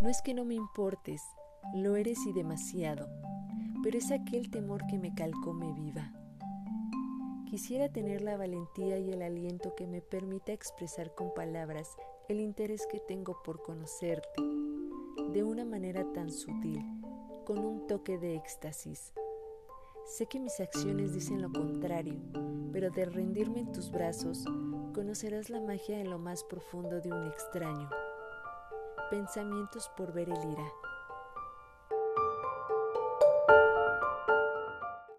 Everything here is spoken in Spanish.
No es que no me importes, lo eres y demasiado, pero es aquel temor que me calcome viva. Quisiera tener la valentía y el aliento que me permita expresar con palabras el interés que tengo por conocerte, de una manera tan sutil, con un toque de éxtasis. Sé que mis acciones dicen lo contrario, pero de rendirme en tus brazos, conocerás la magia en lo más profundo de un extraño. Pensamientos por ver el ira.